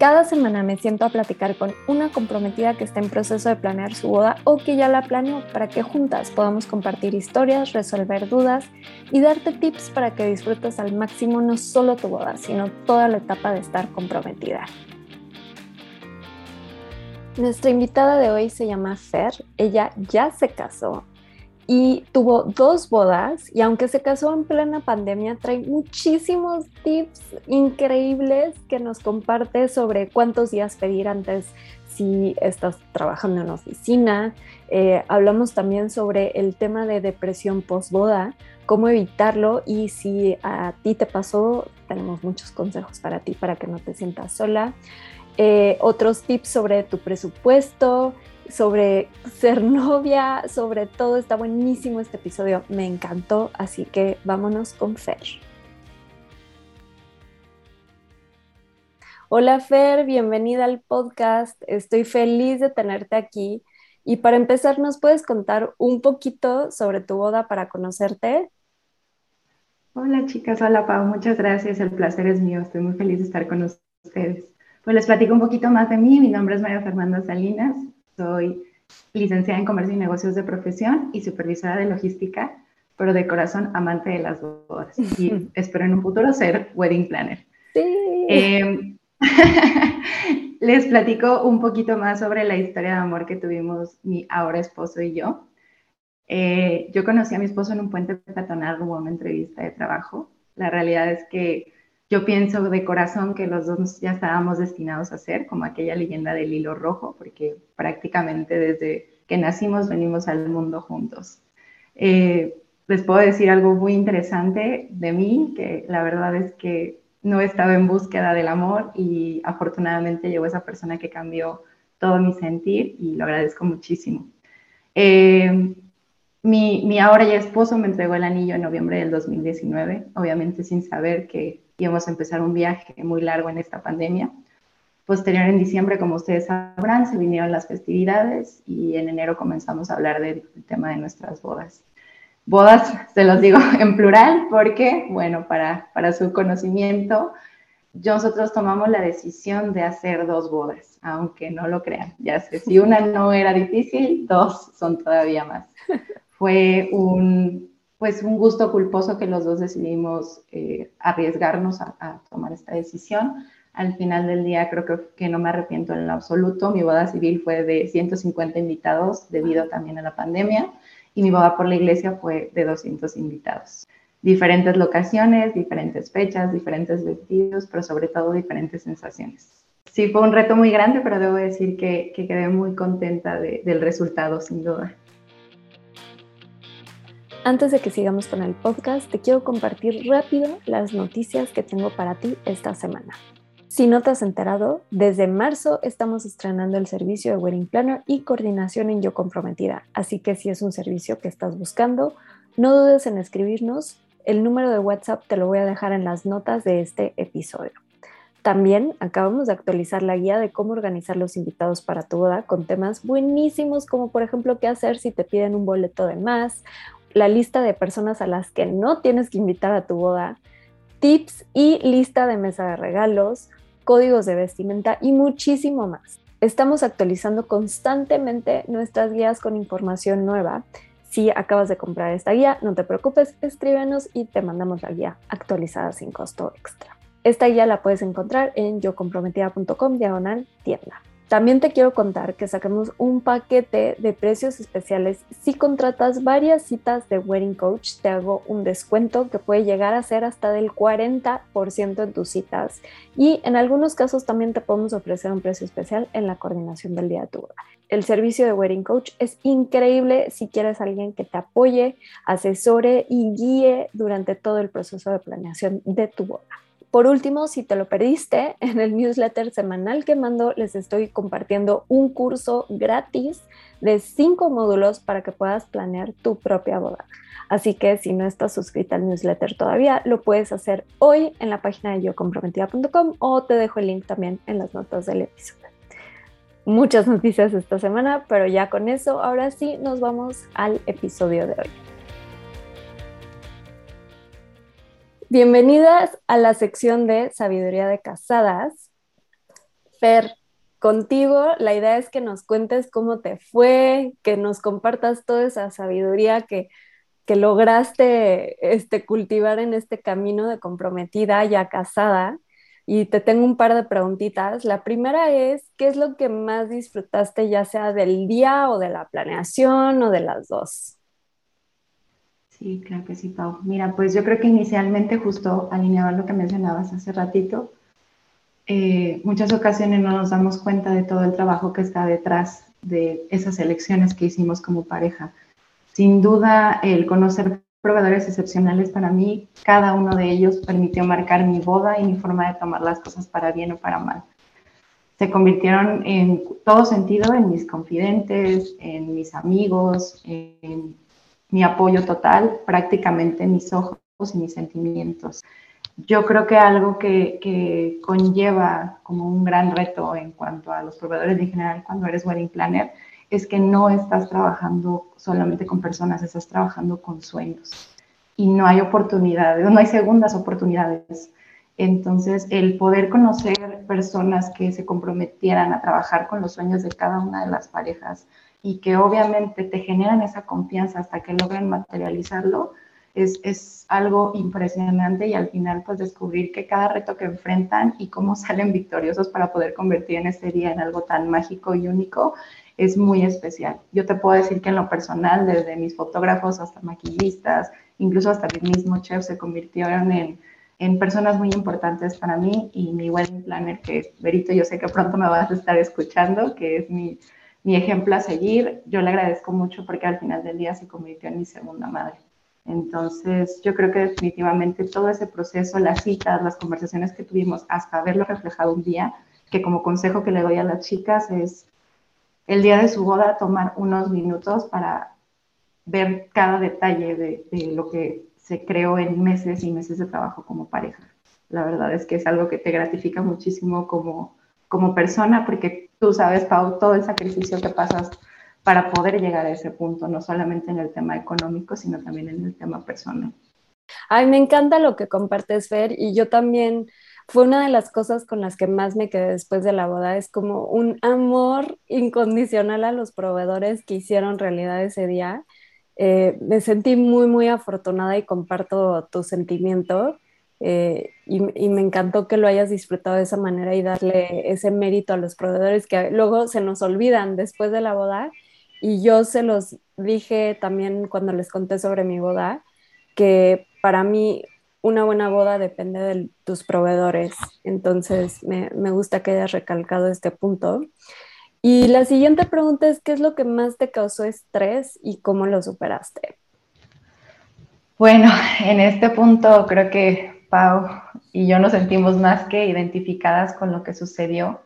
Cada semana me siento a platicar con una comprometida que está en proceso de planear su boda o que ya la planeó para que juntas podamos compartir historias, resolver dudas y darte tips para que disfrutes al máximo no solo tu boda, sino toda la etapa de estar comprometida. Nuestra invitada de hoy se llama Fer, ella ya se casó y tuvo dos bodas y aunque se casó en plena pandemia, trae muchísimos tips increíbles que nos comparte sobre cuántos días pedir antes si estás trabajando en oficina. Eh, hablamos también sobre el tema de depresión post-boda, cómo evitarlo y si a ti te pasó, tenemos muchos consejos para ti para que no te sientas sola. Eh, otros tips sobre tu presupuesto, sobre ser novia, sobre todo. Está buenísimo este episodio, me encantó, así que vámonos con Fer. Hola Fer, bienvenida al podcast. Estoy feliz de tenerte aquí. Y para empezar, ¿nos puedes contar un poquito sobre tu boda para conocerte? Hola chicas, hola Pau, muchas gracias, el placer es mío, estoy muy feliz de estar con ustedes. Pues les platico un poquito más de mí, mi nombre es María Fernanda Salinas, soy licenciada en Comercio y Negocios de profesión y supervisora de logística, pero de corazón amante de las bodas. Y espero en un futuro ser wedding planner. Sí. Em, les platico un poquito más sobre la historia de amor que tuvimos mi ahora esposo y yo. Eh, yo conocí a mi esposo en un puente peatonal rumbo a una entrevista de trabajo. La realidad es que yo pienso de corazón que los dos ya estábamos destinados a ser, como aquella leyenda del hilo rojo, porque prácticamente desde que nacimos venimos al mundo juntos. Eh, les puedo decir algo muy interesante de mí, que la verdad es que no estaba en búsqueda del amor y afortunadamente llegó esa persona que cambió todo mi sentir y lo agradezco muchísimo. Eh, mi, mi ahora ya esposo me entregó el anillo en noviembre del 2019, obviamente sin saber que íbamos a empezar un viaje muy largo en esta pandemia. Posterior en diciembre, como ustedes sabrán, se vinieron las festividades y en enero comenzamos a hablar del tema de nuestras bodas. Bodas, se los digo en plural porque, bueno, para, para su conocimiento, nosotros tomamos la decisión de hacer dos bodas, aunque no lo crean. Ya sé, si una no era difícil, dos son todavía más. Fue un, pues un gusto culposo que los dos decidimos eh, arriesgarnos a, tomar esta decisión. Al final del día creo que, no me arrepiento en lo absoluto. Mi boda civil fue de 150 invitados debido también a la pandemia y mi boda por la iglesia fue de 200 invitados. Diferentes locaciones, diferentes fechas, diferentes vestidos, pero sobre todo diferentes sensaciones. Sí, fue un reto muy grande, pero debo decir que quedé muy contenta del resultado, sin duda. Antes de que sigamos con el podcast, te quiero compartir rápido las noticias que tengo para ti esta semana. Si no te has enterado, desde marzo estamos estrenando el servicio de Wedding Planner y coordinación en Yo Comprometida, así que si es un servicio que estás buscando, no dudes en escribirnos. El número de WhatsApp te lo voy a dejar en las notas de este episodio. También acabamos de actualizar la guía de cómo organizar los invitados para tu boda con temas buenísimos como por ejemplo qué hacer si te piden un boleto de más la lista de personas a las que no tienes que invitar a tu boda, tips y lista de mesa de regalos, códigos de vestimenta y muchísimo más. Estamos actualizando constantemente nuestras guías con información nueva. Si acabas de comprar esta guía, no te preocupes, escríbenos y te mandamos la guía actualizada sin costo extra. Esta guía la puedes encontrar en yocomprometida.com diagonal tienda. También te quiero contar que sacamos un paquete de precios especiales. Si contratas varias citas de Wedding Coach, te hago un descuento que puede llegar a ser hasta del 40% en tus citas. Y en algunos casos también te podemos ofrecer un precio especial en la coordinación del día de tu boda. El servicio de Wedding Coach es increíble si quieres alguien que te apoye, asesore y guíe durante todo el proceso de planeación de tu boda. Por último, si te lo perdiste, en el newsletter semanal que mando les estoy compartiendo un curso gratis de cinco módulos para que puedas planear tu propia boda. Así que si no estás suscrita al newsletter todavía, lo puedes hacer hoy en la página de yocomprometida.com o te dejo el link también en las notas del episodio. Muchas noticias esta semana, pero ya con eso, ahora sí nos vamos al episodio de hoy. Bienvenidas a la sección de Sabiduría de Casadas. Fer, contigo la idea es que nos cuentes cómo te fue, que nos compartas toda esa sabiduría que, que lograste este, cultivar en este camino de comprometida ya casada. Y te tengo un par de preguntitas. La primera es, ¿qué es lo que más disfrutaste ya sea del día o de la planeación o de las dos? Sí, claro que sí, Pau. Mira, pues yo creo que inicialmente, justo alineaba lo que mencionabas hace ratito, eh, muchas ocasiones no nos damos cuenta de todo el trabajo que está detrás de esas elecciones que hicimos como pareja. Sin duda, el conocer proveedores excepcionales para mí, cada uno de ellos permitió marcar mi boda y mi forma de tomar las cosas para bien o para mal. Se convirtieron en todo sentido en mis confidentes, en mis amigos, en mi apoyo total, prácticamente mis ojos y mis sentimientos. Yo creo que algo que, conlleva como un gran reto en cuanto a los proveedores en general cuando eres wedding planner es que no estás trabajando solamente con personas, estás trabajando con sueños y no hay oportunidades, no hay segundas oportunidades. Entonces, el poder conocer personas que se comprometieran a trabajar con los sueños de cada una de las parejas, y que obviamente te generan esa confianza hasta que logran materializarlo, es, es, algo impresionante y al final pues descubrir que cada reto que enfrentan y cómo salen victoriosos para poder convertir en este día en algo tan mágico y único es muy especial. Yo te puedo decir que en lo personal, desde mis fotógrafos hasta maquillistas, incluso hasta mi mismo chef se convirtieron en, en personas muy importantes para mí y mi wedding planner, que Berito, yo sé que pronto me vas a estar escuchando, que es mi mi ejemplo a seguir. Yo le agradezco mucho porque al final del día se convirtió en mi segunda madre. Entonces, yo creo que definitivamente todo ese proceso, las citas, las conversaciones que tuvimos, hasta verlo reflejado un día, que como consejo que le doy a las chicas es el día de su boda tomar unos minutos para ver cada detalle de, lo que se creó en meses y meses de trabajo como pareja. La verdad es que es algo que te gratifica muchísimo como, como persona porque tú sabes, Pau, todo el sacrificio que pasas para poder llegar a ese punto, no solamente en el tema económico, sino también en el tema personal. Ay, me encanta lo que compartes, Fer, y yo también fue una de las cosas con las que más me quedé después de la boda, es como un amor incondicional a los proveedores que hicieron realidad ese día. Eh, me sentí muy, muy afortunada y comparto tu sentimiento. Eh, y, me encantó que lo hayas disfrutado de esa manera y darle ese mérito a los proveedores que luego se nos olvidan después de la boda. Y yo se los dije también cuando les conté sobre mi boda, que para mí una buena boda depende de tus proveedores. Entonces me, me gusta que hayas recalcado este punto. Y la siguiente pregunta es, ¿qué es lo que más te causó estrés y cómo lo superaste? Bueno, en este punto creo que Pau y yo nos sentimos más que identificadas con lo que sucedió.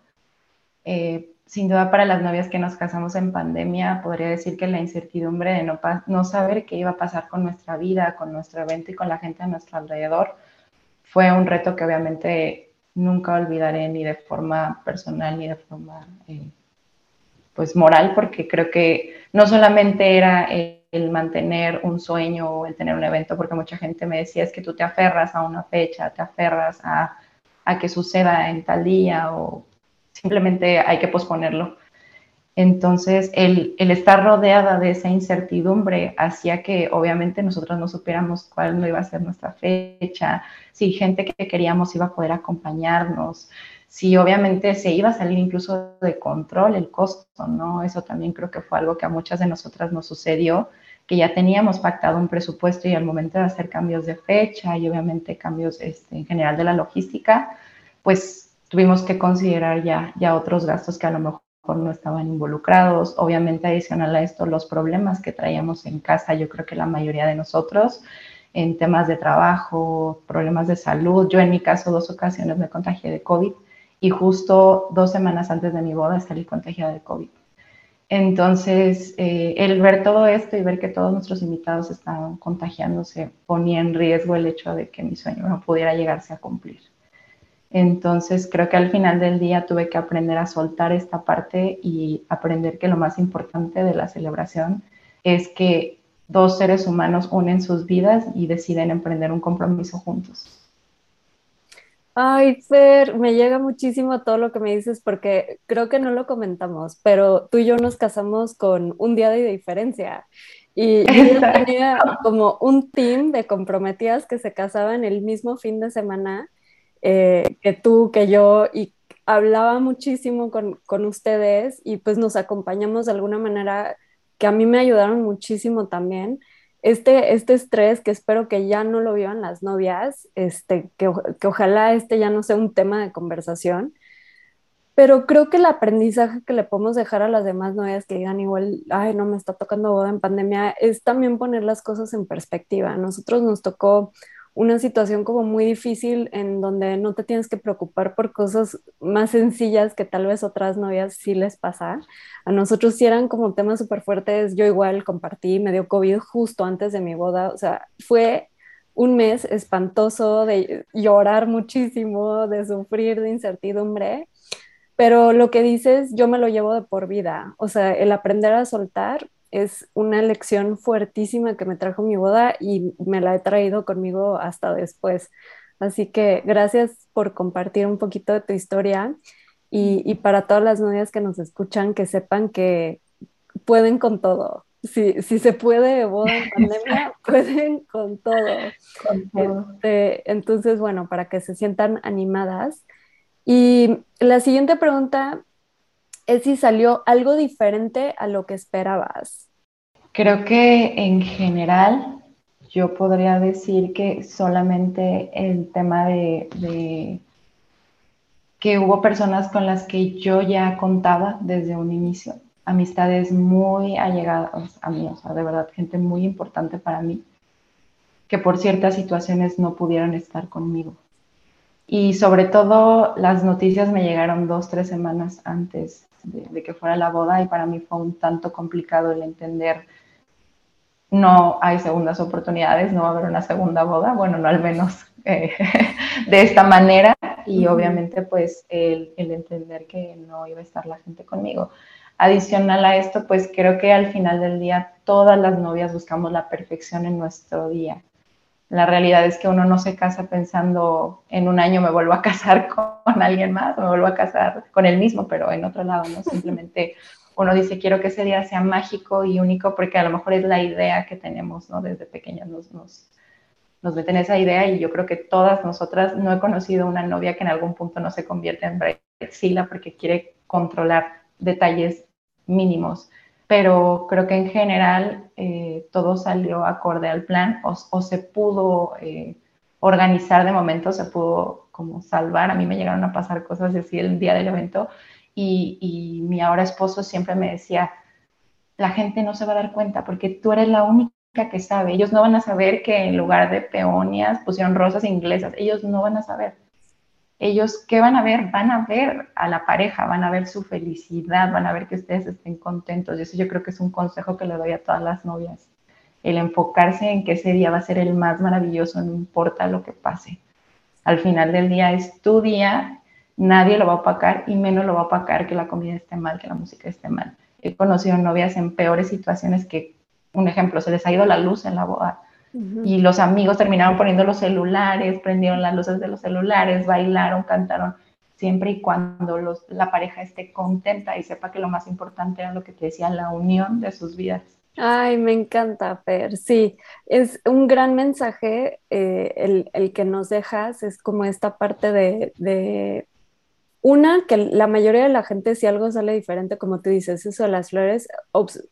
Eh, sin duda para las novias que nos casamos en pandemia, podría decir que la incertidumbre de no, no saber qué iba a pasar con nuestra vida, con nuestro evento y con la gente a nuestro alrededor, fue un reto que obviamente nunca olvidaré ni de forma personal ni de forma eh, pues moral, porque creo que no solamente era... Eh, el mantener un sueño o el tener un evento, porque mucha gente me decía es que tú te aferras a una fecha, te aferras a, a que suceda en tal día o simplemente hay que posponerlo. Entonces, el, el, estar rodeada de esa incertidumbre hacía que obviamente nosotros no supiéramos cuál no iba a ser nuestra fecha, si gente que queríamos iba a poder acompañarnos, si obviamente se iba a salir incluso de control el costo, ¿no? Eso también creo que fue algo que a muchas de nosotras nos sucedió que ya teníamos pactado un presupuesto y al momento de hacer cambios de fecha y obviamente cambios este, en general de la logística, pues tuvimos que considerar ya, ya otros gastos que a lo mejor no estaban involucrados. Obviamente adicional a esto, los problemas que traíamos en casa, yo creo que la mayoría de nosotros, en temas de trabajo, problemas de salud. Yo en mi caso dos ocasiones me contagié de COVID y justo dos semanas antes de mi boda salí contagiada de COVID. Entonces, eh, el ver todo esto y ver que todos nuestros invitados estaban contagiándose ponía en riesgo el hecho de que mi sueño no pudiera llegarse a cumplir. Entonces, creo que al final del día tuve que aprender a soltar esta parte y aprender que lo más importante de la celebración es que dos seres humanos unen sus vidas y deciden emprender un compromiso juntos. Ay, Fer, me llega muchísimo todo lo que me dices porque creo que no lo comentamos, pero tú y yo nos casamos con un día de diferencia. Y yo tenía como un team de comprometidas que se casaban el mismo fin de semana eh, que tú, que yo, y hablaba muchísimo con, con ustedes y pues nos acompañamos de alguna manera que a mí me ayudaron muchísimo también este, este estrés que espero que ya no lo vivan las novias, este, que, que ojalá este ya no sea un tema de conversación, pero creo que el aprendizaje que le podemos dejar a las demás novias que digan igual, ay, no me está tocando boda en pandemia, es también poner las cosas en perspectiva. Nosotros nos tocó una situación como muy difícil en donde no te tienes que preocupar por cosas más sencillas que tal vez otras novias sí les pasa. A nosotros sí eran como temas súper fuertes. Yo igual compartí, me dio COVID justo antes de mi boda. O sea, fue un mes espantoso de llorar muchísimo, de sufrir, de incertidumbre. Pero lo que dices, yo me lo llevo de por vida. O sea, el aprender a soltar es una lección fuertísima que me trajo mi boda y me la he traído conmigo hasta después. Así que gracias por compartir un poquito de tu historia y, para todas las novias que nos escuchan, que sepan que pueden con todo. Si, si se puede boda en pandemia, pueden con todo. Este, entonces, bueno, para que se sientan animadas. Y la siguiente pregunta es si salió algo diferente a lo que esperabas. Creo que en general yo podría decir que solamente el tema de, que hubo personas con las que yo ya contaba desde un inicio, amistades muy allegadas a mí, o sea, de verdad, gente muy importante para mí, que por ciertas situaciones no pudieron estar conmigo. Y sobre todo las noticias me llegaron dos, tres semanas antes de, que fuera la boda y para mí fue un tanto complicado el entender no hay segundas oportunidades, no va a haber una segunda boda, bueno, no al menos eh, de esta manera y obviamente pues el, el, entender que no iba a estar la gente conmigo. Adicional a esto, pues creo que al final del día todas las novias buscamos la perfección en nuestro día. La realidad es que uno no se casa pensando en un año me vuelvo a casar con alguien más, me vuelvo a casar con el mismo, pero en otro lado, ¿no? Simplemente uno dice, quiero que ese día sea mágico y único porque a lo mejor es la idea que tenemos, ¿no? Desde pequeñas nos, nos, nos meten esa idea y yo creo que todas nosotras, no he conocido una novia que en algún punto no se convierte en Brexila porque quiere controlar detalles mínimos pero creo que en general eh, todo salió acorde al plan o, se pudo eh, organizar de momento, se pudo como salvar. A mí me llegaron a pasar cosas así el día del evento y, mi ahora esposo siempre me decía, la gente no se va a dar cuenta porque tú eres la única que sabe. Ellos no van a saber que en lugar de peonias pusieron rosas inglesas. Ellos no van a saber ellos, ¿qué van a ver? Van a ver a la pareja, van a ver su felicidad, van a ver que ustedes estén contentos. Y eso yo creo que es un consejo que le doy a todas las novias. El enfocarse en que ese día va a ser el más maravilloso, no importa lo que pase. Al final del día es tu día, nadie lo va a opacar y menos lo va a opacar que la comida esté mal, que la música esté mal. He conocido novias en peores situaciones que, un ejemplo, se les ha ido la luz en la boda y los amigos terminaron poniendo los celulares, prendieron las luces de los celulares, bailaron, cantaron, siempre y cuando los, la pareja esté contenta y sepa que lo más importante era lo que te decía, la unión de sus vidas. Ay, me encanta, Fer. Sí, es un gran mensaje eh, el, el, que nos dejas, es como esta parte de, de una, que la mayoría de la gente, si algo sale diferente, como tú dices, eso de las flores,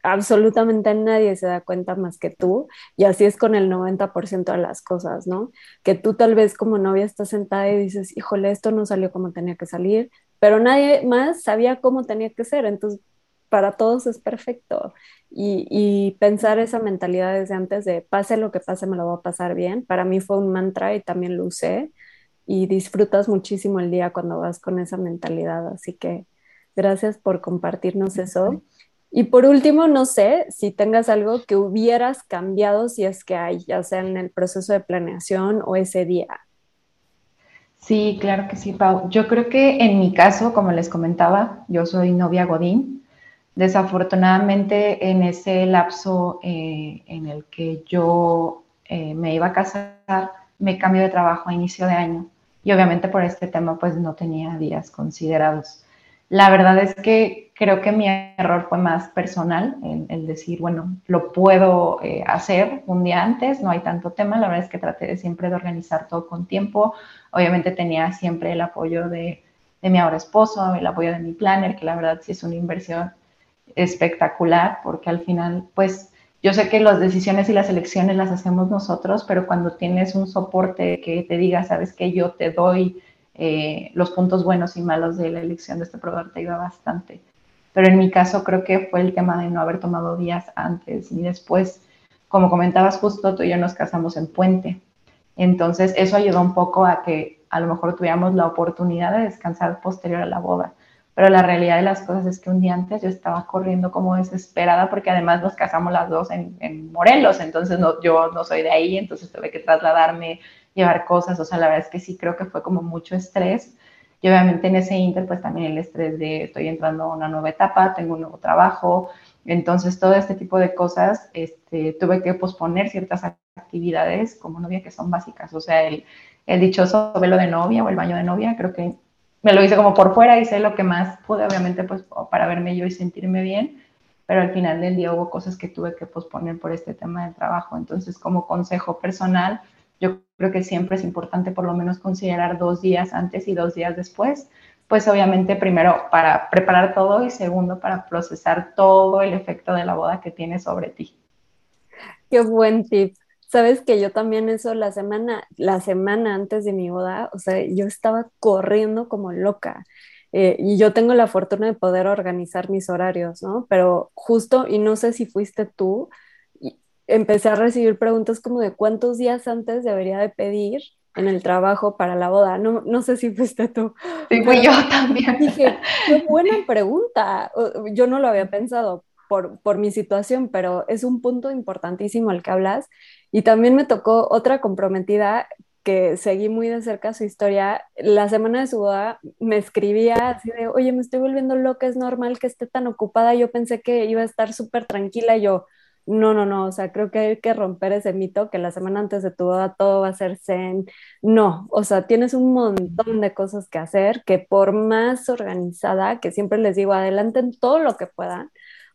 absolutamente nadie se da cuenta más que tú, y así es con el 90% de las cosas, ¿no? Que tú tal vez como novia estás sentada y dices, híjole, esto no salió como tenía que salir, pero nadie más sabía cómo tenía que ser, entonces para todos es perfecto. Y, pensar esa mentalidad desde antes de pase lo que pase, me lo voy a pasar bien, para mí fue un mantra y también lo usé y disfrutas muchísimo el día cuando vas con esa mentalidad. Así que gracias por compartirnos eso. Y por último, no sé si tengas algo que hubieras cambiado si es que hay, ya sea en el proceso de planeación o ese día. Sí, claro que sí, Pau. Yo creo que en mi caso, como les comentaba, yo soy novia Godín. Desafortunadamente, en ese lapso eh, en el que yo eh, me iba a casar, me cambio de trabajo a inicio de año y obviamente por este tema pues no tenía días considerados. La verdad es que creo que mi error fue más personal, el, el decir, bueno, lo puedo eh, hacer un día antes, no hay tanto tema, la verdad es que traté de siempre de organizar todo con tiempo, obviamente tenía siempre el apoyo de, de mi ahora esposo, el apoyo de mi planner, que la verdad sí es una inversión espectacular, porque al final pues yo sé que las decisiones y las elecciones las hacemos nosotros, pero cuando tienes un soporte que te diga, sabes que yo te doy eh, los puntos buenos y malos de la elección de este proveedor, te ayuda bastante. Pero en mi caso creo que fue el tema de no haber tomado días antes y después, como comentabas justo, tú y yo nos casamos en puente. Entonces eso ayudó un poco a que a lo mejor tuviéramos la oportunidad de descansar posterior a la boda pero la realidad de las cosas es que un día antes yo estaba corriendo como desesperada porque además nos casamos las dos en, en Morelos, entonces no, yo no soy de ahí, entonces tuve que trasladarme, llevar cosas, o sea, la verdad es que sí creo que fue como mucho estrés. Y obviamente en ese inter, pues también el estrés de estoy entrando a una nueva etapa, tengo un nuevo trabajo, entonces todo este tipo de cosas, este, tuve que posponer ciertas actividades como novia que son básicas, o sea, el, el dichoso velo de novia o el baño de novia, creo que me lo hice como por fuera, hice lo que más pude, obviamente, pues para verme yo y sentirme bien, pero al final del día hubo cosas que tuve que posponer por este tema del trabajo. Entonces, como consejo personal, yo creo que siempre es importante por lo menos considerar dos días antes y dos días después, pues obviamente primero para preparar todo y segundo para procesar todo el efecto de la boda que tiene sobre ti. Qué buen tip. Sabes que yo también eso la semana, la semana antes de mi boda, o sea, yo estaba corriendo como loca. Eh, y yo tengo la fortuna de poder organizar mis horarios, ¿no? Pero justo, y no sé si fuiste tú, empecé a recibir preguntas como de cuántos días antes debería de pedir en el trabajo para la boda. No, no sé si fuiste tú. Sí, fui yo también. Dije, qué buena pregunta. Yo no lo había pensado por, por mi situación, pero es un punto importantísimo el que hablas y también me tocó otra comprometida que seguí muy de cerca su historia. La semana de su boda me escribía así de, oye, me estoy volviendo loca, es normal que esté tan ocupada. Yo pensé que iba a estar súper tranquila. Y yo, no, no, no, o sea, creo que hay que romper ese mito que la semana antes de tu boda todo va a ser zen. No, o sea, tienes un montón de cosas que hacer que por más organizada, que siempre les digo, adelanten todo lo que puedan,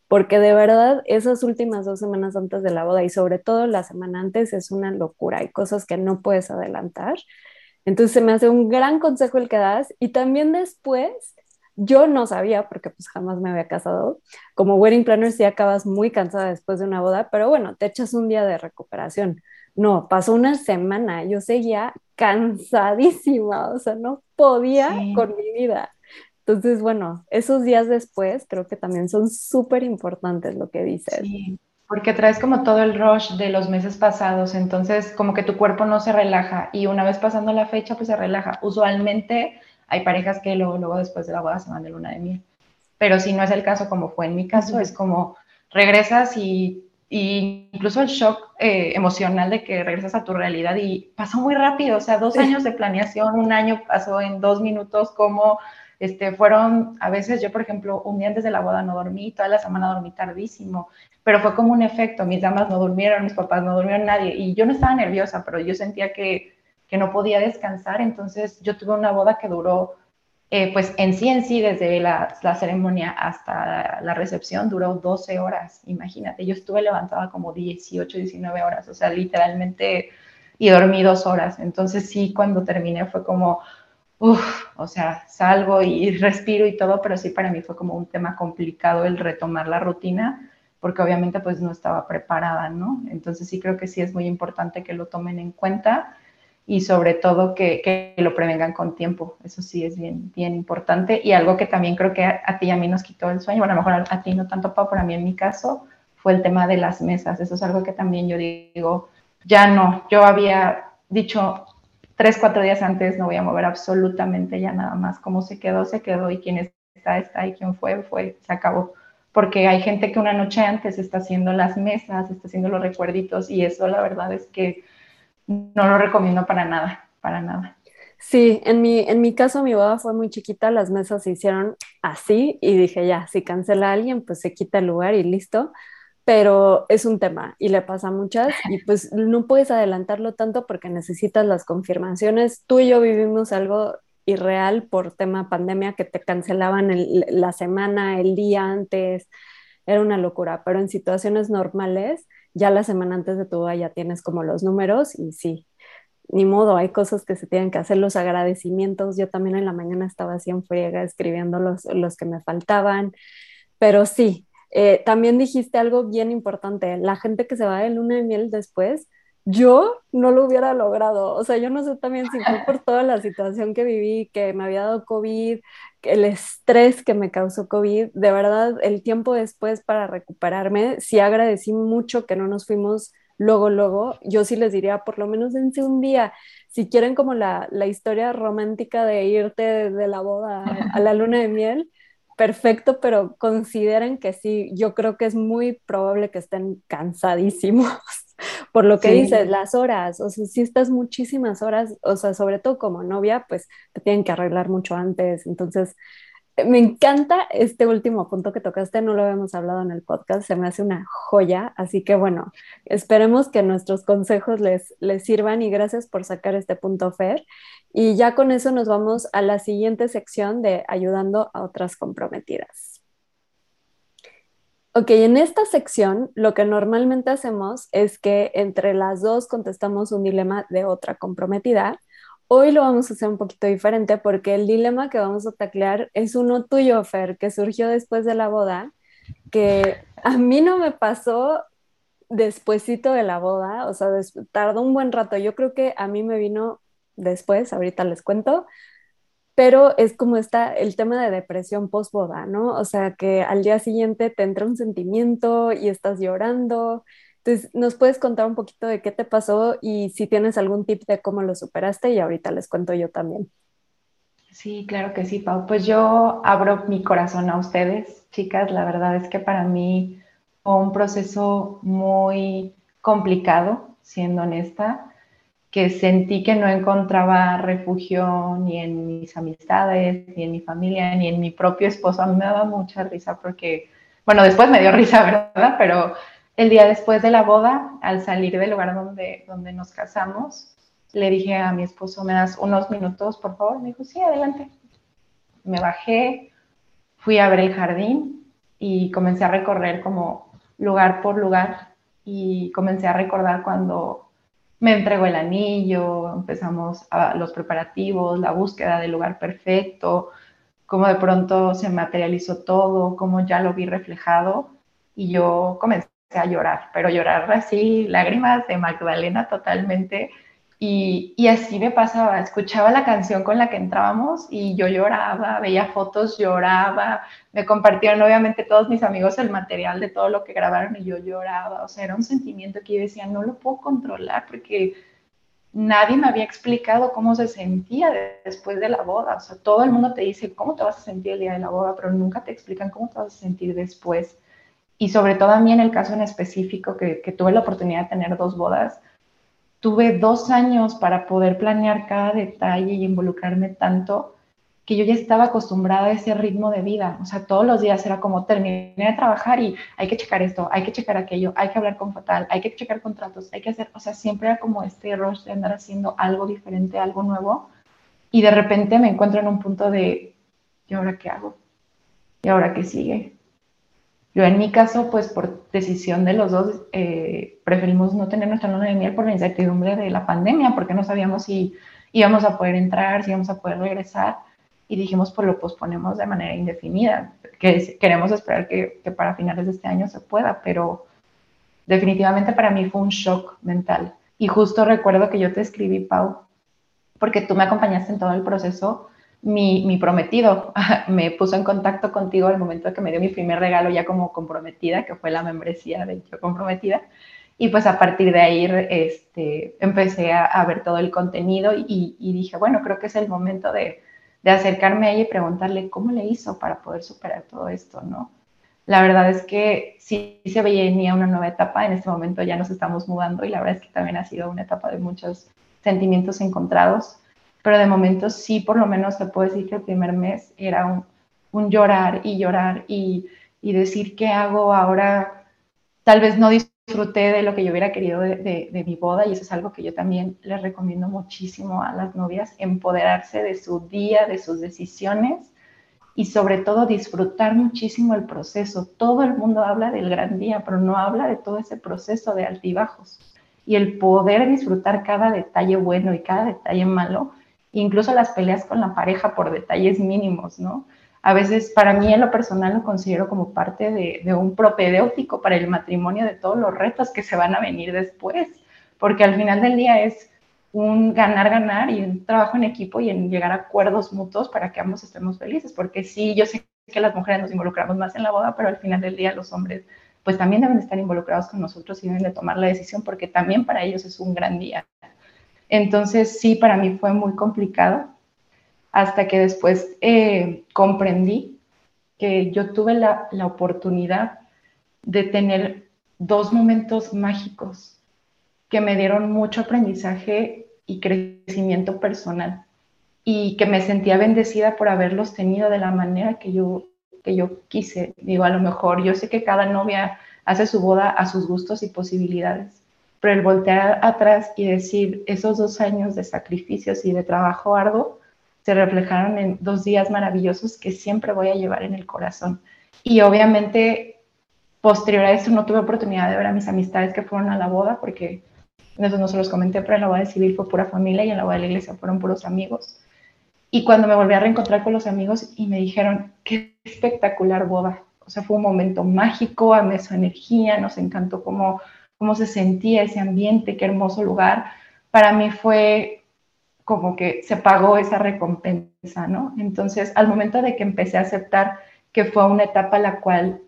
porque de verdad esas últimas dos semanas antes de la boda y sobre todo la semana antes es una locura, hay cosas que no puedes adelantar. Entonces se me hace un gran consejo el que das y también después yo no sabía porque pues jamás me había casado. Como wedding planner sí acabas muy cansada después de una boda, pero bueno, te echas un día de recuperación. No, pasó una semana, yo seguía cansadísima, o sea, no podía con mi vida. Entonces, bueno, esos días después creo que también son súper importantes lo que dices. Sí, porque traes como todo el rush de los meses pasados, entonces como que tu cuerpo no se relaja y una vez pasando la fecha pues se relaja. Usualmente hay parejas que luego, luego después de la boda se van de luna de miel, pero si no es el caso como fue en mi caso, es como regresas y, incluso el shock eh, emocional de que regresas a tu realidad y pasó muy rápido, o sea, dos años de planeación, un año pasó en dos minutos como este, fueron, a veces yo, por ejemplo, un día antes de la boda no dormí, toda la semana dormí tardísimo, pero fue como un efecto, mis damas no durmieron, mis papás no durmieron, nadie, y yo no estaba nerviosa, pero yo sentía que, que no podía descansar, entonces yo tuve una boda que duró, eh, pues en sí en sí, desde la, la, ceremonia hasta la recepción, duró 12 horas, imagínate, yo estuve levantada como 18, 19 horas, o sea, literalmente, y dormí dos horas, entonces sí, cuando terminé fue como Uf, o sea, salgo y respiro y todo, pero sí para mí fue como un tema complicado el retomar la rutina, porque obviamente pues no estaba preparada, ¿no? Entonces sí creo que sí es muy importante que lo tomen en cuenta. y sobre todo que, lo prevengan con tiempo. Eso sí es bien, bien importante y algo que también creo que a, ti y a mí nos quitó el sueño, bueno, a lo mejor a, ti no tanto, Pau, pero a mí en mi caso fue el tema de las mesas. Eso es algo que también yo digo, ya no, yo había dicho tres, cuatro días antes no voy a mover absolutamente ya nada más. Cómo se quedó, se quedó y quién está, está y quién fue, fue, se acabó porque hay gente que una noche antes está haciendo las mesas, está haciendo los recuerditos y eso la verdad es que no lo recomiendo para nada, para nada. Sí, en mi, en mi caso mi boda fue muy chiquita, las mesas se hicieron así y dije ya, si cancela a alguien, pues se quita el lugar y listo, pero es un tema y le pasa a muchas y pues no puedes adelantarlo tanto porque necesitas las confirmaciones. Tú y yo vivimos algo irreal por tema pandemia que te cancelaban la semana, el día antes, era una locura, pero en situaciones normales, ya la semana antes de tu boda ya tienes como los números y sí, ni modo, hay cosas que se tienen que hacer, los agradecimientos, yo también en la mañana estaba así en friega escribiendo los, los que me faltaban, pero sí, eh, también dijiste algo bien importante, la gente que se va de luna de miel después, yo no lo hubiera logrado. O sea, yo no sé también si fue por toda la situación que viví, que me había dado COVID, el estrés que me causó COVID. De verdad, el tiempo después para recuperarme, sí agradecí mucho que no nos fuimos luego, luego. Yo sí les diría, por lo menos dense un día. Si quieren como la, la historia romántica de irte de la boda a la luna de miel, perfecto, pero consideren que sí, yo creo que es muy probable que estén cansadísimos por lo que dices, las horas, o sea, si estás muchísimas horas, o sea, sobre todo como novia, pues te tienen que arreglar mucho antes. Entonces, me encanta este último punto que tocaste, no lo habíamos hablado en el podcast, se me hace una joya, así que bueno, esperemos que nuestros consejos les, les sirvan y gracias por sacar este punto, Fer. Y ya con eso nos vamos a la siguiente sección de ayudando a otras comprometidas. Ok, en esta sección lo que normalmente hacemos es que entre las dos contestamos un dilema de otra comprometida. Hoy lo vamos a hacer un poquito diferente porque el dilema que vamos a taclear es uno tuyo, Fer, que surgió después de la boda, que a mí no me pasó despuesito de la boda, o sea, tardó un buen rato. Yo creo que a mí me vino después, ahorita les cuento, pero es como está el tema de depresión post-boda, ¿no? O sea, que al día siguiente te entra un sentimiento y estás llorando. Entonces, ¿nos puedes contar un poquito de qué te pasó y si tienes algún tip de cómo lo superaste? Y ahorita les cuento yo también. Sí, claro que sí, Pau. Pues yo abro mi corazón a ustedes, chicas. La verdad es que para mí fue un proceso muy complicado, siendo honesta que sentí que no encontraba refugio ni en mis amistades, ni en mi familia, ni en mi propio esposo. A mí me daba mucha risa porque, bueno, después me dio risa, ¿verdad? Pero el día después de la boda, al salir del lugar donde, donde nos casamos, le dije a mi esposo, ¿me das unos minutos, por favor? Me dijo, sí, adelante. Me bajé, fui a ver el jardín y comencé a recorrer como lugar por lugar y comencé a recordar cuando me entregó el anillo, empezamos los preparativos, la búsqueda del lugar perfecto, cómo de pronto se materializó todo, cómo ya lo vi reflejado y yo comencé a llorar, pero llorar así, lágrimas de Magdalena totalmente. Y, así me pasaba, escuchaba la canción con la que entrábamos y yo lloraba, veía fotos, lloraba, me compartieron obviamente todos mis amigos el material de todo lo que grabaron y yo lloraba, o sea, era un sentimiento que yo decía, no lo puedo controlar porque nadie me había explicado cómo se sentía después de la boda, o sea, todo el mundo te dice cómo te vas a sentir el día de la boda, pero nunca te explican cómo te vas a sentir después. Y sobre todo a mí en el caso en específico, que, tuve la oportunidad de tener dos bodas, tuve dos años para poder planear cada detalle y involucrarme tanto que yo ya estaba acostumbrada a ese ritmo de vida. O sea, todos los días era como terminé de trabajar y hay que checar esto, hay que checar aquello, hay que hablar con Fatal, hay que checar contratos, hay que hacer, o sea, siempre era como este rush de andar haciendo algo diferente, algo nuevo. Y de repente me encuentro en un punto de, ¿y ahora qué hago? ¿Y ahora qué sigue? Yo en mi caso, pues por decisión de los dos, eh, preferimos no tener nuestra luna de miel por la incertidumbre de la pandemia, porque no sabíamos si íbamos a poder entrar, si íbamos a poder regresar, y dijimos, pues lo posponemos de manera indefinida, que queremos esperar que, que para finales de este año se pueda, pero definitivamente para mí fue un shock mental. Y justo recuerdo que yo te escribí, Pau, porque tú me acompañaste en todo el proceso. Mi, prometido me puso en contacto contigo al momento que me dio mi primer regalo ya como comprometida, que fue la membresía de Yo Comprometida. Y pues a partir de ahí este, empecé a, ver todo el contenido y, dije, bueno, creo que es el momento de, de, acercarme a ella y preguntarle cómo le hizo para poder superar todo esto, ¿no? La verdad es que sí se venía una nueva etapa, en este momento ya nos estamos mudando y la verdad es que también ha sido una etapa de muchos sentimientos encontrados, pero de momento sí, por lo menos te puedo decir que el primer mes era un, un llorar y llorar y, y decir qué hago ahora, tal vez no disfruté de lo que yo hubiera querido de, mi boda y eso es algo que yo también les recomiendo muchísimo a las novias, empoderarse de su día, de sus decisiones y sobre todo disfrutar muchísimo el proceso. Todo el mundo habla del gran día, pero no habla de todo ese proceso de altibajos. Y el poder disfrutar cada detalle bueno y cada detalle malo, incluso las peleas con la pareja por detalles mínimos, ¿no? a veces para mí en lo personal lo considero como parte de, un propedéutico para el matrimonio de todos los retos que se van a venir después, porque al final del día es un ganar-ganar y un trabajo en equipo y en llegar a acuerdos mutuos para que ambos estemos felices, porque sí, yo sé que las mujeres nos involucramos más en la boda, pero al final del día los hombres pues también deben estar involucrados con nosotros y deben de tomar la decisión porque también para ellos es un gran día. Entonces sí, para mí fue muy complicado, hasta que después eh, comprendí que yo tuve la, la oportunidad de tener dos momentos mágicos que me dieron mucho aprendizaje y crecimiento personal y que me sentía bendecida por haberlos tenido de la manera que yo, que yo quise. Digo, a lo mejor yo sé que cada novia hace su boda a sus gustos y posibilidades, pero el voltear atrás y decir esos dos años de sacrificios y de trabajo arduo se reflejaron en dos días maravillosos que siempre voy a llevar en el corazón. Y obviamente, posterior a eso, no tuve oportunidad de ver a mis amistades que fueron a la boda, porque eso no se los comenté, pero en la boda civil fue pura familia y en la boda de la iglesia fueron puros amigos. Y cuando me volví a reencontrar con los amigos y me dijeron, qué espectacular boda. O sea, fue un momento mágico, amé su energía, nos encantó cómo, cómo se sentía ese ambiente, qué hermoso lugar. Para mí fue como que se pagó esa recompensa, ¿no? Entonces, al momento de que empecé a aceptar que fue una etapa la cual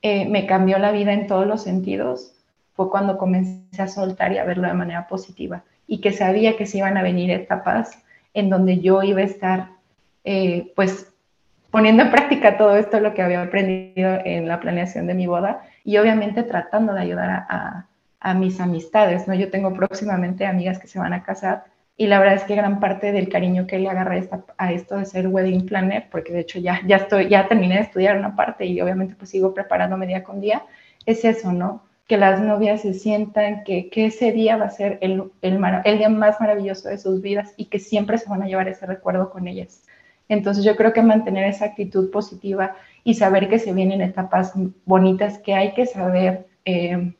eh, me cambió la vida en todos los sentidos, fue cuando comencé a soltar y a verlo de manera positiva y que sabía que se iban a venir etapas en donde yo iba a estar, eh, pues, poniendo en práctica todo esto, lo que había aprendido en la planeación de mi boda y obviamente tratando de ayudar a, mis amistades, ¿no? Yo tengo próximamente amigas que se van a casar y la verdad es que gran parte del cariño que le agarré a esto de ser wedding planner, porque de hecho ya, ya, estoy, ya terminé de estudiar una parte y obviamente pues sigo preparándome día con día, es eso, ¿no? Que las novias se sientan que, que ese día va a ser el, el, el día más maravilloso de sus vidas y que siempre se van a llevar ese recuerdo con ellas. Entonces yo creo que mantener esa actitud positiva y saber que se vienen etapas bonitas que hay que saber eh,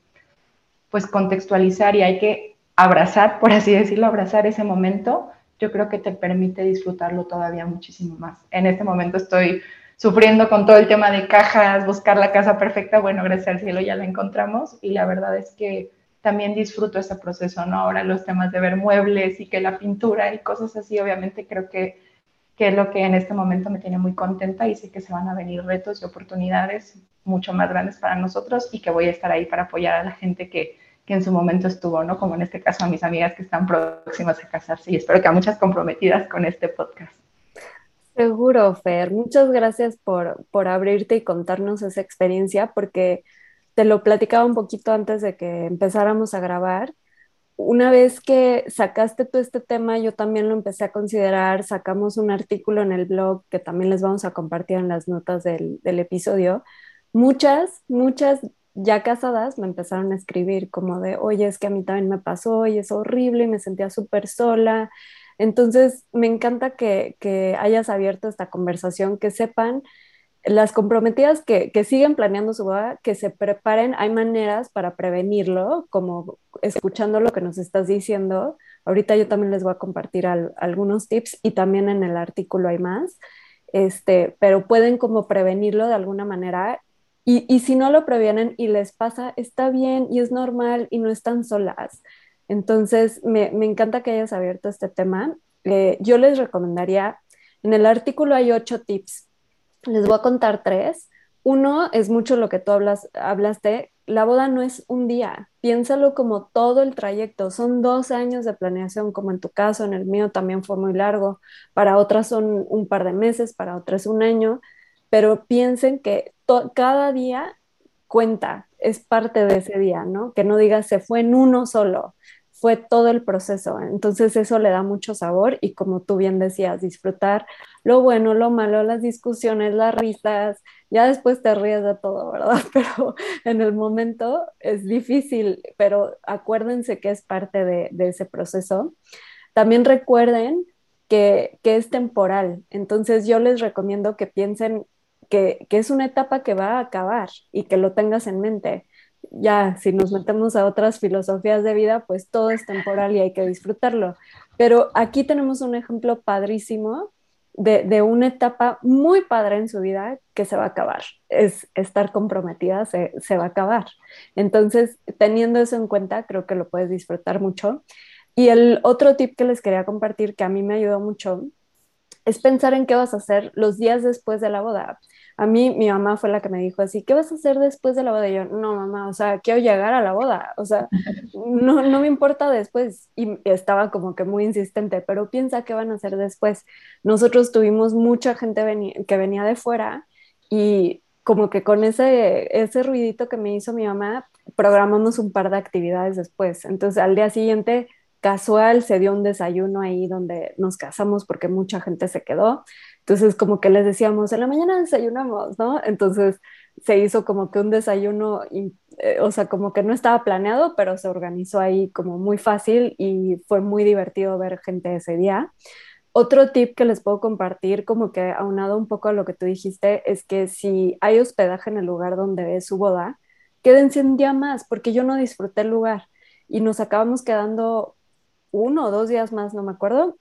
pues contextualizar y hay que abrazar, por así decirlo, abrazar ese momento, yo creo que te permite disfrutarlo todavía muchísimo más. En este momento estoy sufriendo con todo el tema de cajas, buscar la casa perfecta, bueno, gracias al cielo ya la encontramos y la verdad es que también disfruto ese proceso, ¿no? Ahora los temas de ver muebles y que la pintura y cosas así, obviamente creo que, que es lo que en este momento me tiene muy contenta y sé que se van a venir retos y oportunidades mucho más grandes para nosotros y que voy a estar ahí para apoyar a la gente que, que en su momento estuvo, ¿no? Como en este caso a mis amigas que están próximas a casarse y espero que a muchas comprometidas con este podcast. Seguro, Fer. Muchas gracias por, por abrirte y contarnos esa experiencia porque te lo platicaba un poquito antes de que empezáramos a grabar. Una vez que sacaste tú este tema, yo también lo empecé a considerar, sacamos un artículo en el blog que también les vamos a compartir en las notas del, episodio. Muchas, muchas ya casadas me empezaron a escribir como de, oye, es que a mí también me pasó y es horrible y me sentía súper sola. Entonces, me encanta que, hayas abierto esta conversación, que sepan las comprometidas que, siguen planeando su boda, que se preparen, hay maneras para prevenirlo, como escuchando lo que nos estás diciendo. Ahorita yo también les voy a compartir algunos tips y también en el artículo hay más. Este, pero pueden como prevenirlo de alguna manera y, si no lo previenen y les pasa, está bien y es normal y no están solas. Entonces, me, encanta que hayas abierto este tema. eh, yo les recomendaría, en el artículo hay ocho tips, les voy a contar tres. Uno es mucho lo que tú hablas, hablaste, la boda no es un día, piénsalo como todo el trayecto, son dos años de planeación, como en tu caso, en el mío también fue muy largo, para otras son un par de meses, para otras un año, pero piensen que cada día cuenta, es parte de ese día, ¿no? Que no digas se fue en uno solo, fue todo el proceso. Entonces eso le da mucho sabor y como tú bien decías, disfrutar lo bueno, lo malo, las discusiones, las risas, ya después te ríes de todo, ¿verdad? Pero en el momento es difícil, pero acuérdense que es parte de, ese proceso. También recuerden que, es temporal, entonces yo les recomiendo que piensen que es una etapa que va a acabar y que lo tengas en mente ya si nos metemos a otras filosofías de vida, pues todo es temporal y hay que disfrutarlo. Pero aquí tenemos un ejemplo padrísimo de, una etapa muy padre en su vida que se va a acabar. Es estar comprometida, se, se va a acabar. Entonces, teniendo eso en cuenta, creo que lo puedes disfrutar mucho. Y el otro tip que les quería compartir que a mí me ayudó mucho es pensar en qué vas a hacer los días después de la boda. A mí mi mamá fue la que me dijo así, ¿qué vas a hacer después de la boda? Y yo, no, mamá, o sea, quiero llegar a la boda, o sea, no, no me importa después. Y estaba como que muy insistente, pero piensa qué van a hacer después. Nosotros tuvimos mucha gente que venía de fuera y como que con ese, ese ruidito que me hizo mi mamá, programamos un par de actividades después. Entonces al día siguiente casual se dio un desayuno ahí donde nos casamos porque mucha gente se quedó. Entonces, como que les decíamos, en la mañana desayunamos, ¿no? Entonces, se hizo como que un desayuno, eh, o sea, como que no estaba planeado, pero se organizó ahí como muy fácil y fue muy divertido ver gente ese día. Otro tip que les puedo compartir, como que aunado un poco a lo que tú dijiste, es que si hay hospedaje en el lugar donde es su boda, quédense un día más, porque yo no disfruté el lugar y nos acabamos quedando uno o dos días más, no me acuerdo,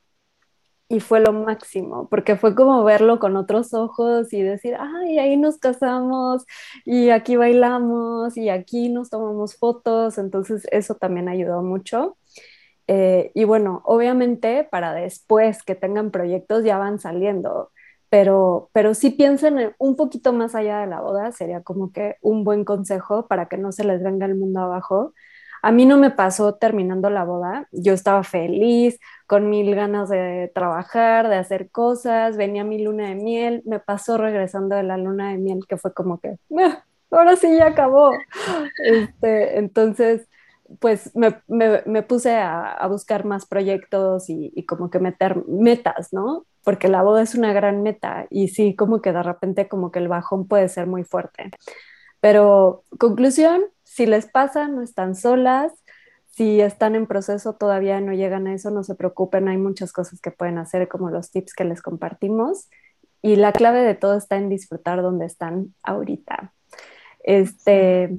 y fue lo máximo, porque fue como verlo con otros ojos y decir, ay, ahí nos casamos y aquí bailamos y aquí nos tomamos fotos, entonces eso también ayudó mucho. Eh, y bueno, obviamente para después que tengan proyectos ya van saliendo, pero, pero si piensen un poquito más allá de la boda, sería como que un buen consejo para que no se les venga el mundo abajo a mí no me pasó terminando la boda, yo estaba feliz, con mil ganas de trabajar, de hacer cosas, venía mi luna de miel, me pasó regresando de la luna de miel que fue como que, ah, ahora sí ya acabó. Este, entonces, pues me, puse a, buscar más proyectos y, y, como que meter metas, ¿no? Porque la boda es una gran meta y sí, como que de repente como que el bajón puede ser muy fuerte. Pero conclusión, si les pasa, no están solas. Si están en proceso, todavía no llegan a eso, no se preocupen, hay muchas cosas que pueden hacer, como los tips que les compartimos. Y la clave de todo está en disfrutar donde están ahorita. Este,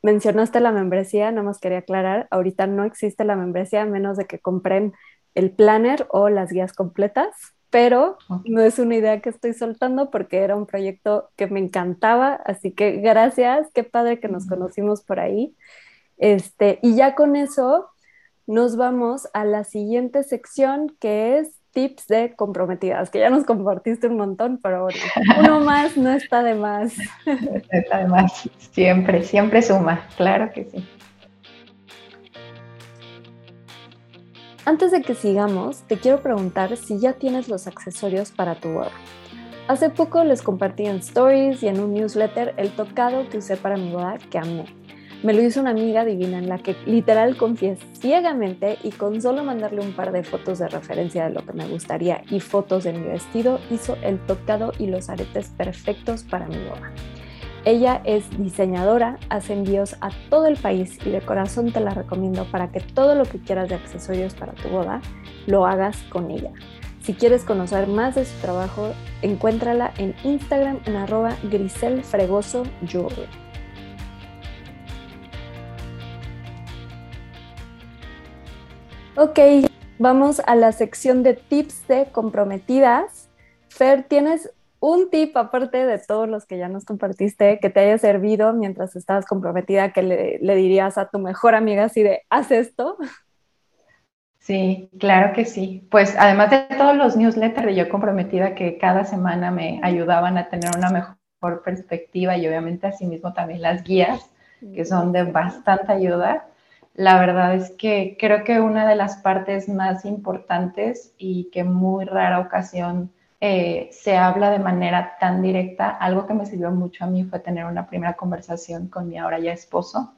mencionaste la membresía, nada más quería aclarar, ahorita no existe la membresía a menos de que compren el planner o las guías completas pero no es una idea que estoy soltando porque era un proyecto que me encantaba, así que gracias, qué padre que nos conocimos por ahí. Este, y ya con eso nos vamos a la siguiente sección que es tips de comprometidas, que ya nos compartiste un montón, pero bueno, uno más no está de más. está de más, siempre, siempre suma, claro que sí. Antes de que sigamos, te quiero preguntar si ya tienes los accesorios para tu boda. Hace poco les compartí en stories y en un newsletter el tocado que usé para mi boda que amé. Me lo hizo una amiga divina en la que literal confié ciegamente y con solo mandarle un par de fotos de referencia de lo que me gustaría y fotos de mi vestido hizo el tocado y los aretes perfectos para mi boda. Ella es diseñadora, hace envíos a todo el país y de corazón te la recomiendo para que todo lo que quieras de accesorios para tu boda lo hagas con ella. Si quieres conocer más de su trabajo, encuéntrala en Instagram en arroba griselfregoso Ok, vamos a la sección de tips de comprometidas. Fer, ¿tienes un tip aparte de todos los que ya nos compartiste que te haya servido mientras estabas comprometida que le, dirías a tu mejor amiga así de haz esto? Sí, claro que sí. Pues además de todos los newsletters de Yo Comprometida que cada semana me ayudaban a tener una mejor perspectiva y obviamente asimismo también las guías que son de bastante ayuda. La verdad es que creo que una de las partes más importantes y que muy rara ocasión eh, se habla de manera tan directa, algo que me sirvió mucho a mí fue tener una primera conversación con mi ahora ya esposo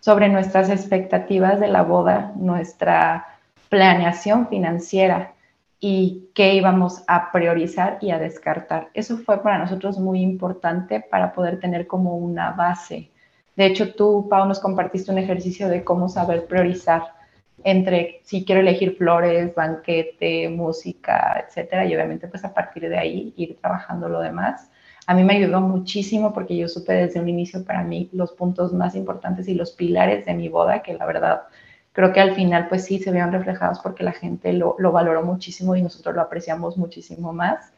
sobre nuestras expectativas de la boda, nuestra planeación financiera y qué íbamos a priorizar y a descartar. Eso fue para nosotros muy importante para poder tener como una base. De hecho, tú, Pau, nos compartiste un ejercicio de cómo saber priorizar entre si quiero elegir flores, banquete, música, etcétera, y obviamente pues a partir de ahí ir trabajando lo demás. A mí me ayudó muchísimo porque yo supe desde un inicio para mí los puntos más importantes y los pilares de mi boda, que la verdad creo que al final pues sí se vean reflejados porque la gente lo, lo valoró muchísimo y nosotros lo apreciamos muchísimo más.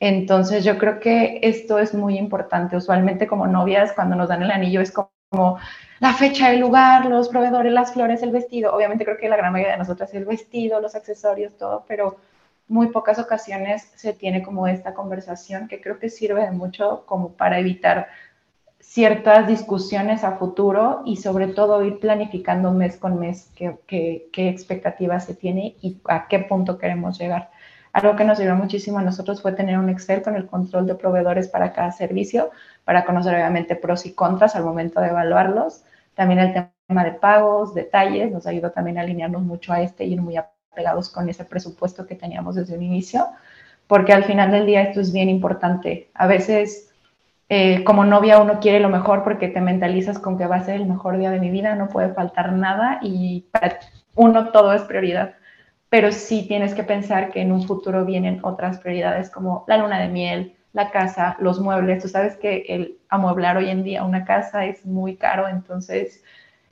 Entonces yo creo que esto es muy importante. Usualmente como novias cuando nos dan el anillo es como la fecha, el lugar, los proveedores, las flores, el vestido. Obviamente creo que la gran mayoría de nosotras el vestido, los accesorios, todo, pero muy pocas ocasiones se tiene como esta conversación que creo que sirve de mucho como para evitar ciertas discusiones a futuro y sobre todo ir planificando mes con mes qué, qué, qué expectativas se tiene y a qué punto queremos llegar. Algo que nos sirvió muchísimo a nosotros fue tener un Excel con el control de proveedores para cada servicio, para conocer obviamente pros y contras al momento de evaluarlos. También el tema de pagos, detalles, nos ayudó también a alinearnos mucho a este y ir muy apegados con ese presupuesto que teníamos desde un inicio, porque al final del día esto es bien importante. A veces eh, como novia uno quiere lo mejor porque te mentalizas con que va a ser el mejor día de mi vida, no puede faltar nada y para uno todo es prioridad pero sí tienes que pensar que en un futuro vienen otras prioridades como la luna de miel, la casa, los muebles. Tú sabes que el amueblar hoy en día una casa es muy caro, entonces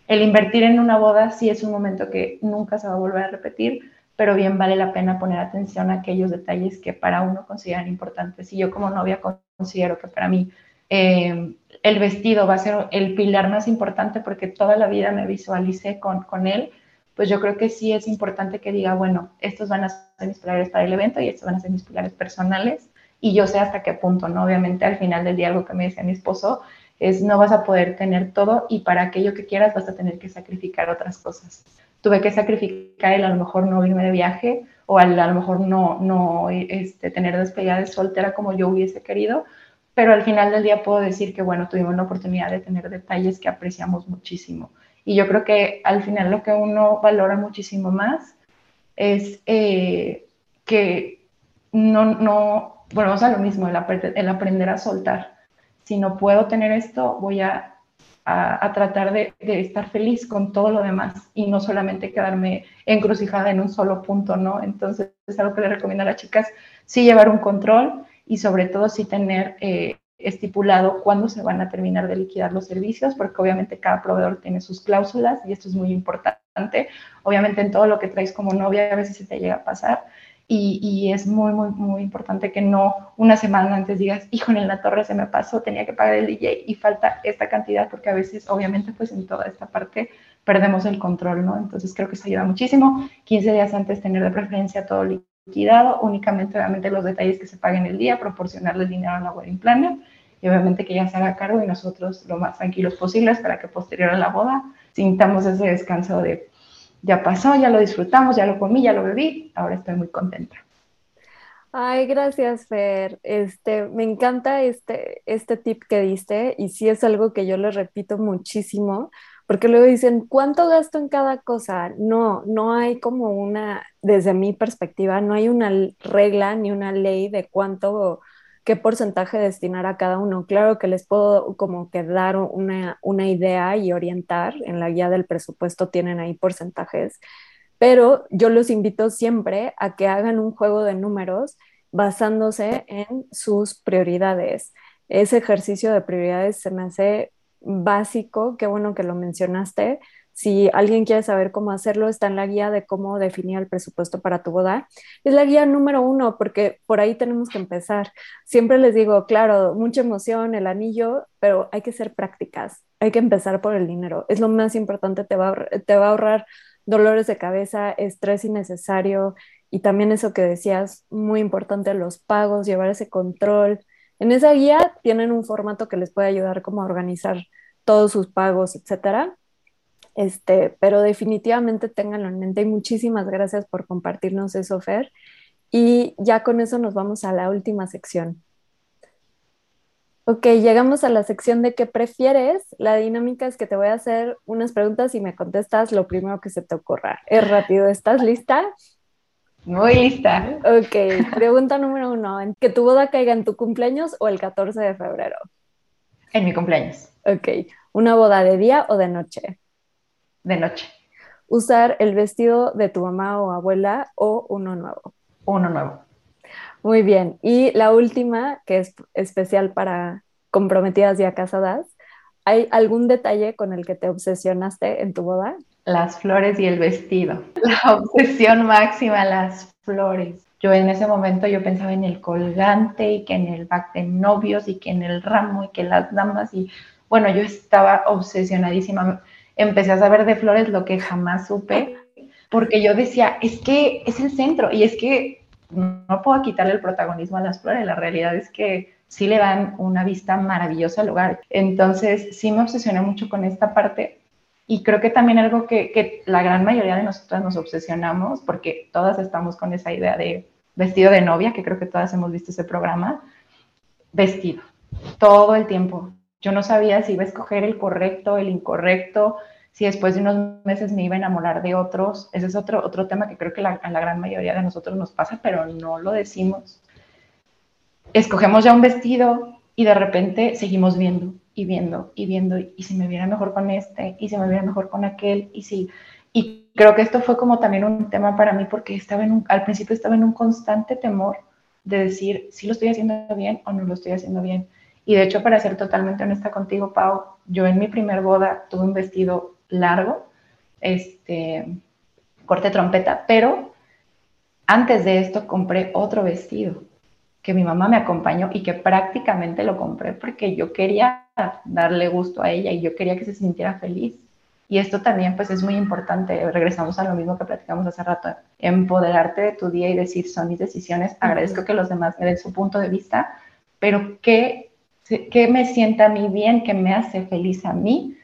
el invertir en una boda sí es un momento que nunca se va a volver a repetir, pero bien vale la pena poner atención a aquellos detalles que para uno consideran importantes. Y yo como novia considero que para mí eh, el vestido va a ser el pilar más importante porque toda la vida me visualicé con, con él pues yo creo que sí es importante que diga, bueno, estos van a ser mis pilares para el evento y estos van a ser mis pilares personales y yo sé hasta qué punto, ¿no? Obviamente al final del día algo que me decía mi esposo es no vas a poder tener todo y para aquello que quieras vas a tener que sacrificar otras cosas. Tuve que sacrificar el a lo mejor no irme de viaje o a lo mejor no, no este, tener despedida de soltera como yo hubiese querido, pero al final del día puedo decir que, bueno, tuvimos la oportunidad de tener detalles que apreciamos muchísimo. Y yo creo que al final lo que uno valora muchísimo más es eh, que no, no, bueno, o lo mismo, el, aprender a soltar. Si no puedo tener esto, voy a, tratar de, estar feliz con todo lo demás y no solamente quedarme encrucijada en un solo punto, ¿no? Entonces es algo que le recomiendo a las chicas, sí llevar un control y sobre todo sí tener eh, estipulado cuándo se van a terminar de liquidar los servicios, porque obviamente cada proveedor tiene sus cláusulas y esto es muy importante. Obviamente en todo lo que traes como novia a veces se te llega a pasar y, es muy, muy, muy importante que no una semana antes digas, hijo, en la torre se me pasó, tenía que pagar el DJ y falta esta cantidad, porque a veces obviamente pues en toda esta parte perdemos el control, ¿no? Entonces creo que eso ayuda muchísimo. 15 días antes tener de preferencia todo liquidado, únicamente obviamente los detalles que se paguen el día, proporcionarle el dinero a la wedding planner y obviamente que ella se haga cargo y nosotros lo más tranquilos posibles para que posterior a la boda sintamos ese descanso de ya pasó, ya lo disfrutamos, ya lo comí, ya lo bebí, ahora estoy muy contenta. Ay, gracias, Fer. Este, me encanta este, este tip que diste y sí es algo que yo le repito muchísimo, porque luego dicen, ¿cuánto gasto en cada cosa? No, no hay como una, desde mi perspectiva, no hay una regla ni una ley de cuánto qué porcentaje destinar a cada uno. Claro que les puedo como que dar una, una idea y orientar. En la guía del presupuesto tienen ahí porcentajes, pero yo los invito siempre a que hagan un juego de números basándose en sus prioridades. Ese ejercicio de prioridades se me hace básico, qué bueno que lo mencionaste, si alguien quiere saber cómo hacerlo, está en la guía de cómo definir el presupuesto para tu boda. Es la guía número uno, porque por ahí tenemos que empezar. Siempre les digo, claro, mucha emoción, el anillo, pero hay que ser prácticas. Hay que empezar por el dinero. Es lo más importante, te va a, te va a ahorrar dolores de cabeza, estrés innecesario y también eso que decías, muy importante, los pagos, llevar ese control. En esa guía tienen un formato que les puede ayudar como a organizar todos sus pagos, etcétera. Este, pero definitivamente ténganlo en mente y muchísimas gracias por compartirnos eso, Fer. Y ya con eso nos vamos a la última sección. Ok, llegamos a la sección de qué prefieres. La dinámica es que te voy a hacer unas preguntas y me contestas lo primero que se te ocurra. Es rápido, ¿estás lista? Muy lista. Ok, pregunta número uno. ¿Que tu boda caiga en tu cumpleaños o el 14 de febrero? En mi cumpleaños. Ok, ¿una boda de día o de noche? De noche. ¿Usar el vestido de tu mamá o abuela o uno nuevo? Uno nuevo. Muy bien. Y la última, que es especial para comprometidas ya casadas, ¿hay algún detalle con el que te obsesionaste en tu boda? Las flores y el vestido. La obsesión máxima, las flores. Yo en ese momento yo pensaba en el colgante y que en el back de novios y que en el ramo y que las damas y bueno, yo estaba obsesionadísima. Empecé a saber de flores lo que jamás supe porque yo decía, es que es el centro y es que no puedo quitarle el protagonismo a las flores, la realidad es que sí le dan una vista maravillosa al lugar. Entonces, sí me obsesioné mucho con esta parte y creo que también algo que, la gran mayoría de nosotras nos obsesionamos, porque todas estamos con esa idea de vestido de novia, que creo que todas hemos visto ese programa, vestido, todo el tiempo. Yo no sabía si iba a escoger el correcto, el incorrecto, si después de unos meses me iba a enamorar de otros. Ese es otro, otro tema que creo que a la gran mayoría de nosotros nos pasa, pero no lo decimos. Escogemos ya un vestido y de repente seguimos viendo y viendo y viendo y si me viera mejor con este y si me viera mejor con aquel y si y creo que esto fue como también un tema para mí porque estaba en al principio estaba en un constante temor de decir si lo estoy haciendo bien o no lo estoy haciendo bien y de hecho para ser totalmente honesta contigo Pau yo en mi primer boda tuve un vestido largo, este, corte trompeta, pero antes de esto compré otro vestido que mi mamá me acompañó y que prácticamente lo compré porque yo quería darle gusto a ella y yo quería que se sintiera feliz. Y esto también pues es muy importante, regresamos a lo mismo que platicamos hace rato, empoderarte de tu día y decir son mis decisiones, agradezco que los demás me den su punto de vista, pero ¿qué, qué me sienta a mí bien, qué me hace feliz a mí?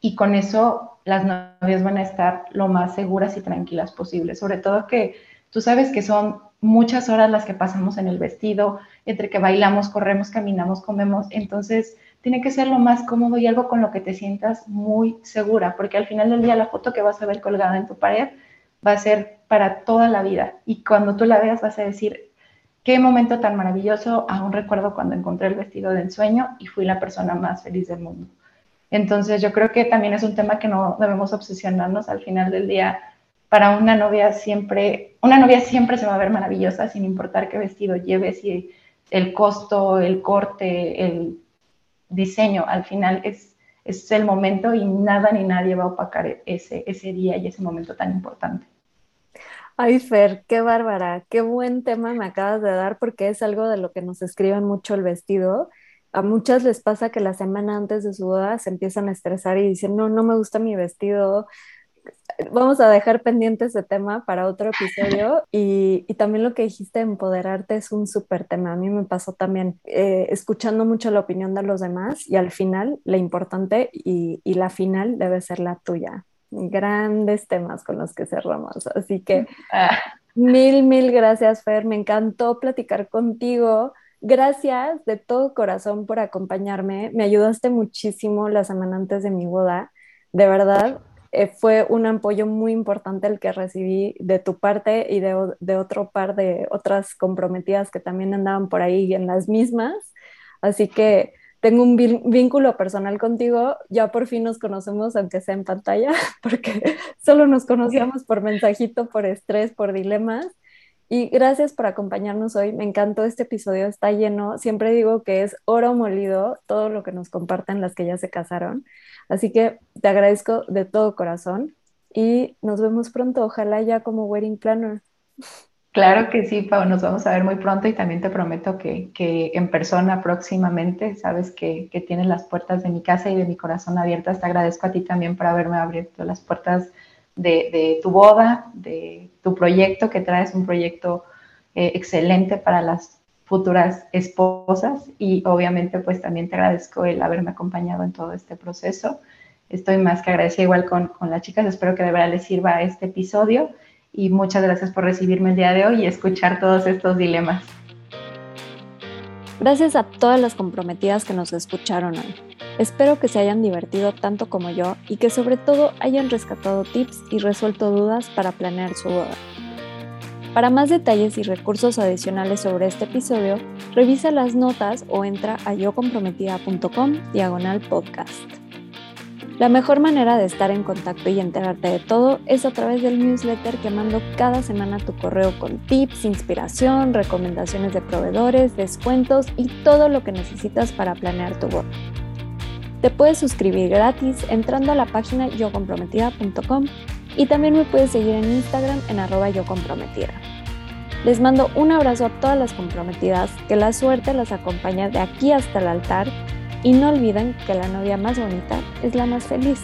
Y con eso las novias van a estar lo más seguras y tranquilas posible. Sobre todo que tú sabes que son muchas horas las que pasamos en el vestido, entre que bailamos, corremos, caminamos, comemos. Entonces, tiene que ser lo más cómodo y algo con lo que te sientas muy segura, porque al final del día la foto que vas a ver colgada en tu pared va a ser para toda la vida. Y cuando tú la veas vas a decir, qué momento tan maravilloso, aún recuerdo cuando encontré el vestido de ensueño y fui la persona más feliz del mundo. Entonces yo creo que también es un tema que no debemos obsesionarnos al final del día. Para una novia siempre, una novia siempre se va a ver maravillosa sin importar qué vestido lleve, si el costo, el corte, el diseño, al final es, es el momento y nada ni nadie va a opacar ese, ese día y ese momento tan importante. Ay, Fer, qué bárbara, qué buen tema me acabas de dar porque es algo de lo que nos escriben mucho el vestido a muchas les pasa que la semana antes de su boda se empiezan a estresar y dicen, no, no me gusta mi vestido. Vamos a dejar pendiente ese tema para otro episodio y, y también lo que dijiste, empoderarte es un súper tema. A mí me pasó también eh, escuchando mucho la opinión de los demás y al final la importante y, y la final debe ser la tuya. Grandes temas con los que cerramos. Así que ah. mil, mil gracias, Fer. Me encantó platicar contigo Gracias de todo corazón por acompañarme. Me ayudaste muchísimo la semana antes de mi boda. De verdad, eh, fue un apoyo muy importante el que recibí de tu parte y de, otro par de otras comprometidas que también andaban por ahí en las mismas. Así que tengo un vínculo personal contigo. Ya por fin nos conocemos, aunque sea en pantalla, porque solo nos conocíamos por mensajito, por estrés, por dilemas. Y gracias por acompañarnos hoy. Me encantó este episodio, está lleno. Siempre digo que es oro molido todo lo que nos comparten las que ya se casaron. Así que te agradezco de todo corazón y nos vemos pronto. Ojalá ya como wedding planner. Claro que sí, Pau, nos vamos a ver muy pronto y también te prometo que, que en persona próximamente, sabes que, que, tienes las puertas de mi casa y de mi corazón abiertas. Te agradezco a ti también por haberme abierto las puertas de, tu boda, de tu proyecto, que traes un proyecto eh, excelente para las futuras esposas y obviamente pues también te agradezco el haberme acompañado en todo este proceso. Estoy más que agradecida igual con, con las chicas, espero que de verdad les sirva este episodio y muchas gracias por recibirme el día de hoy y escuchar todos estos dilemas. Gracias a todas las comprometidas que nos escucharon hoy. Espero que se hayan divertido tanto como yo y que sobre todo hayan rescatado tips y resuelto dudas para planear su boda. Para más detalles y recursos adicionales sobre este episodio, revisa las notas o entra a yocomprometida.com diagonal podcast. La mejor manera de estar en contacto y enterarte de todo es a través del newsletter que mando cada semana tu correo con tips, inspiración, recomendaciones de proveedores, descuentos y todo lo que necesitas para planear tu boda. Te puedes suscribir gratis entrando a la página yocomprometida.com y también me puedes seguir en Instagram en arroba yocomprometida. Les mando un abrazo a todas las comprometidas, que la suerte las acompañe de aquí hasta el altar y no olviden que la novia más bonita es la más feliz.